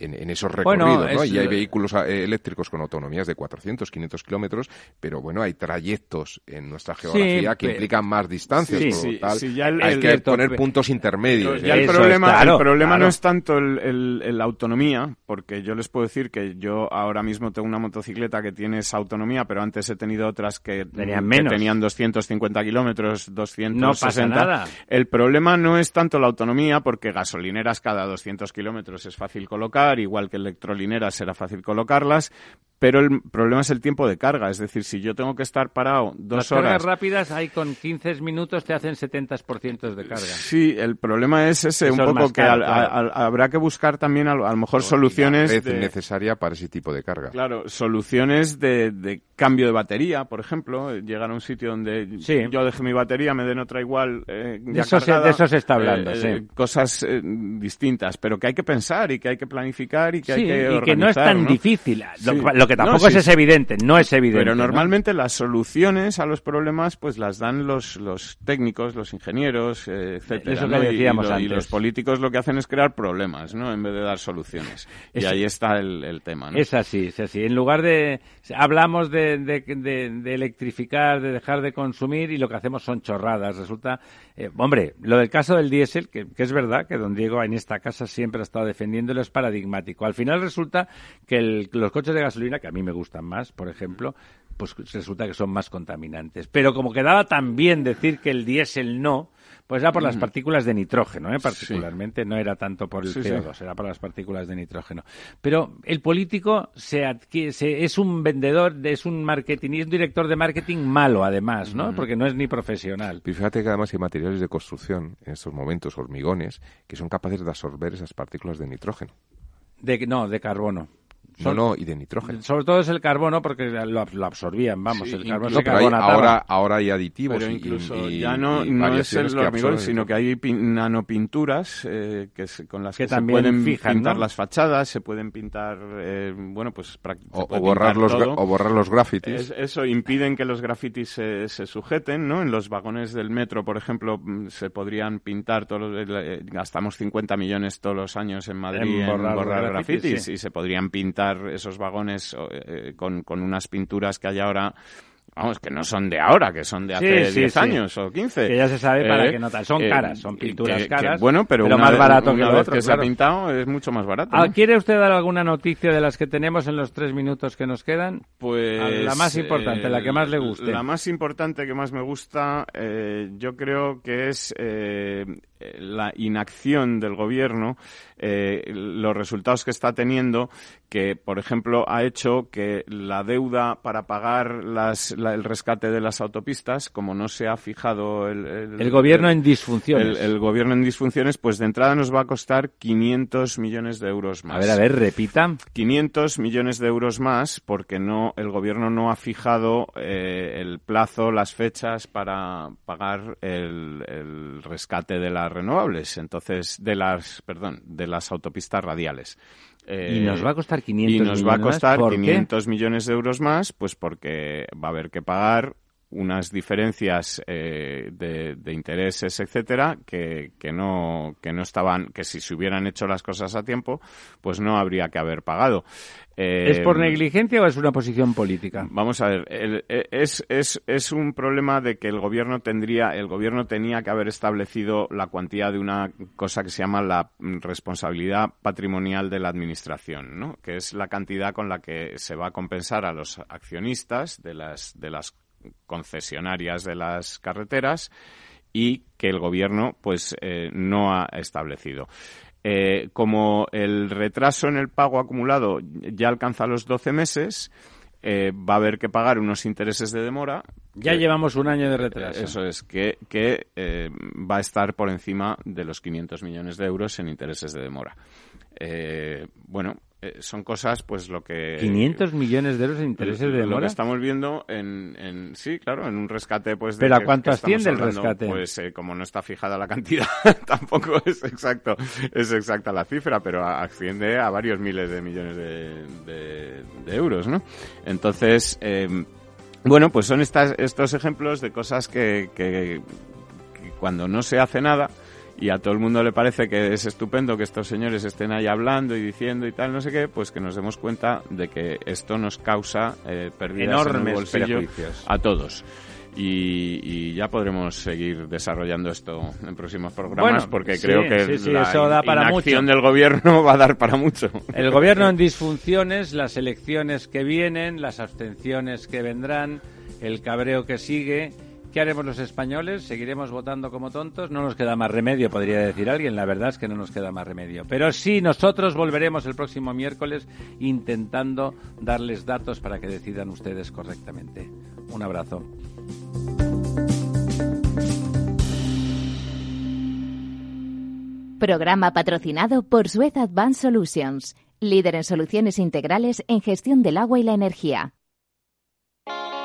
En, en esos Bueno, recorridos, ¿no? es- Y hay vehículos eh, eléctricos con autonomías de 400, 500 kilómetros, pero bueno, hay trayectos en nuestra geografía que implican más distancias, Sí, por lo sí, tal, sí, ya el- hay el- que poner puntos intermedios. Ya ¿eh? el Eso problema, es, claro, el problema claro. no es tanto el, el- el- la autonomía, porque yo les puedo decir que yo ahora mismo tengo una motocicleta que tiene esa autonomía, pero antes he tenido otras que Tenían que menos. tenían 250 kilómetros, 260. No pasa nada. El problema no es tanto la autonomía, porque gasolineras cada 200 kilómetros es fácil colocar, igual que electrolineras será fácil colocarlas, pero el problema es el tiempo de carga. Es decir, si yo tengo que estar parado dos Las horas cargas rápidas hay con 15 minutos te hacen 70% de carga. Sí, el problema es ese, Eso un es poco que caro, al- claro. al- habrá que buscar también a, lo a lo mejor soluciones red de, necesaria para ese tipo de carga. claro, soluciones de, de cambio de batería, por ejemplo, eh, llegar a un sitio donde Sí. yo deje mi batería, me den otra igual, eh, De ya eso se- cargada, de eso se está hablando, eh, sí. eh, cosas eh, distintas, pero que hay que pensar y que hay que planificar y que Sí, hay que y que no es tan ¿no? difícil. Lo, Sí. lo que tampoco No, sí, es evidente, no es evidente. Pero ¿no? normalmente las soluciones a los problemas pues las dan los, los técnicos, los ingenieros, eh, etcétera. Eso que. Y- y, decíamos y antes. los políticos lo que hacen es crear problemas, ¿no? En vez de dar soluciones. Y ahí está el, el tema. Es así, es así. En lugar de... Hablamos de, de, de- de electrificar, de dejar de consumir y lo que hacemos son chorradas. Resulta... eh, hombre, lo del caso del diésel, que, es verdad que don Diego en esta casa siempre ha estado defendiéndolo, es paradigmático. Al final resulta que los coches de gasolina, que a mí me gustan más, por ejemplo, pues resulta que son más contaminantes. Pero como quedaba tan bien decir que el diésel no, pues era por las partículas de nitrógeno, ¿eh? particularmente, no era tanto por el Sí, sí. CO2, era por las partículas de nitrógeno. Pero el político se se- es un vendedor, de- es un marketing, y es un director de marketing malo además, ¿no? Porque no es ni profesional. Y fíjate que además hay materiales de construcción, en estos momentos, hormigones, que son capaces de absorber esas partículas de nitrógeno. De, no, de carbono. No, no, y de nitrógeno. Sobre todo es el carbono porque lo, ab- lo absorvían, vamos, Sí, el carbono No, se pero hay- carbonataba. ahora, ahora hay aditivos Pero incluso y- ya no, y no es el hormigón, sino que hay pin- nanopinturas eh, que se- con las Que que, se pueden fijan, pintar ¿no? las fachadas, se pueden pintar, eh, bueno, pues o, o borrar los, o borrar los grafitis. Es- eso impiden que los grafitis se, se sujeten, ¿no? En los vagones del metro, por ejemplo, mm, se podrían pintar todos los- eh, gastamos 50 millones todos los años en Madrid En en borrar grafitis, grafitis sí. y se podrían pintar esos vagones eh, con, con unas pinturas que hay ahora Vamos, que no son de ahora, que son de hace sí, 10 sí. años o 15. Que ya se sabe para Eh, qué no tal. Son eh, caras, son pinturas que- que, caras. bueno, pero, una más vez- barato que lo otro, que se ha claro. pintado es mucho más barato. Ah, ¿no? ¿Quiere usted dar alguna noticia de las que tenemos en los tres minutos que nos quedan? Pues A la más importante, la que más le guste. La más importante que más me gusta, eh, yo creo que es eh, la inacción del gobierno, eh, los resultados que está teniendo, que por ejemplo ha hecho que la deuda para pagar las, la- el rescate de las autopistas, como no se ha fijado el, El gobierno en disfunciones. el, gobierno en disfunciones, pues de entrada nos va a costar 500 millones de euros más. A ver, a ver, repita. 500 millones de euros más porque no el gobierno no ha fijado eh, el plazo, las fechas para pagar el, el rescate de las renovables, entonces de las, perdón, de las autopistas radiales. Y nos va a costar 500 y nos va a millones más, costar ¿por qué? 500 millones de euros más, pues porque va a haber que pagar unas diferencias eh, de, intereses, etcétera, que, que, no, que no estaban, que si se hubieran hecho las cosas a tiempo, pues no habría que haber pagado. ¿Es por negligencia o es una posición política? Vamos a ver, es, es, es un problema de que el gobierno tendría, el gobierno tenía que haber establecido la cuantía de una cosa que se llama la responsabilidad patrimonial de la administración, ¿no? Que es la cantidad con la que se va a compensar a los accionistas de las, de las concesionarias de las carreteras y que el gobierno pues eh, no ha establecido. Eh, como el retraso en el pago acumulado ya alcanza los 12 meses, eh, va a haber que pagar unos intereses de demora. Ya llevamos un año de retraso. Eso es, que, que eh, va a estar por encima de los 500 millones de euros en intereses de demora. bueno, eh, son cosas, pues lo que... 500 millones de euros en intereses de demora. Lo que estamos viendo en, sí, claro, en un rescate, pues... ¿Pero a cuánto asciende el rescate? Pues eh, como no está fijada la cantidad, *laughs* tampoco es exacto, es exacta la cifra, pero asciende a varios miles de millones de, euros, ¿no? Entonces, em, bueno, pues son estas, estos ejemplos de cosas que, que cuando no se hace nada, y a todo el mundo le parece que es estupendo que estos señores estén ahí hablando y diciendo y tal, no sé qué, pues que nos demos cuenta de que esto nos causa eh, pérdidas enormes en a todos. Y, ya podremos seguir desarrollando esto en próximos programas porque creo que la eso da para inacción del gobierno *laughs* va a dar para mucho. El gobierno en disfunciones, las elecciones que vienen, las abstenciones que vendrán, el cabreo que sigue ¿Qué haremos los españoles? ¿Seguiremos votando como tontos? No nos queda más remedio, podría decir alguien. La verdad es que no nos queda más remedio. Pero sí, nosotros volveremos el próximo miércoles intentando darles datos para que decidan ustedes correctamente. Un abrazo. Programa patrocinado por Suez Advanced Solutions, líder en soluciones integrales en gestión del agua y la energía.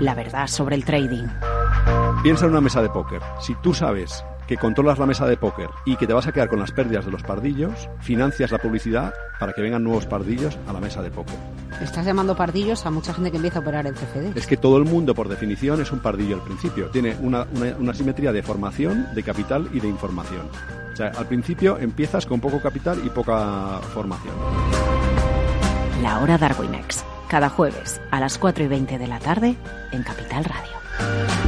La verdad sobre el trading. Piensa en una mesa de póker. Si tú sabes que controlas la mesa de póker y que te vas a quedar con las pérdidas de los pardillos, financias la publicidad para que vengan nuevos pardillos a la mesa de póker. Estás llamando pardillos a mucha gente que empieza a operar en CFD. Es que todo el mundo, por definición, es un pardillo al principio. Tiene una, una simetría de formación, de capital y de información. O sea, al principio empiezas con poco capital y poca formación. La hora Darwinex cada jueves a las 4 y 20 de la tarde en Capital Radio.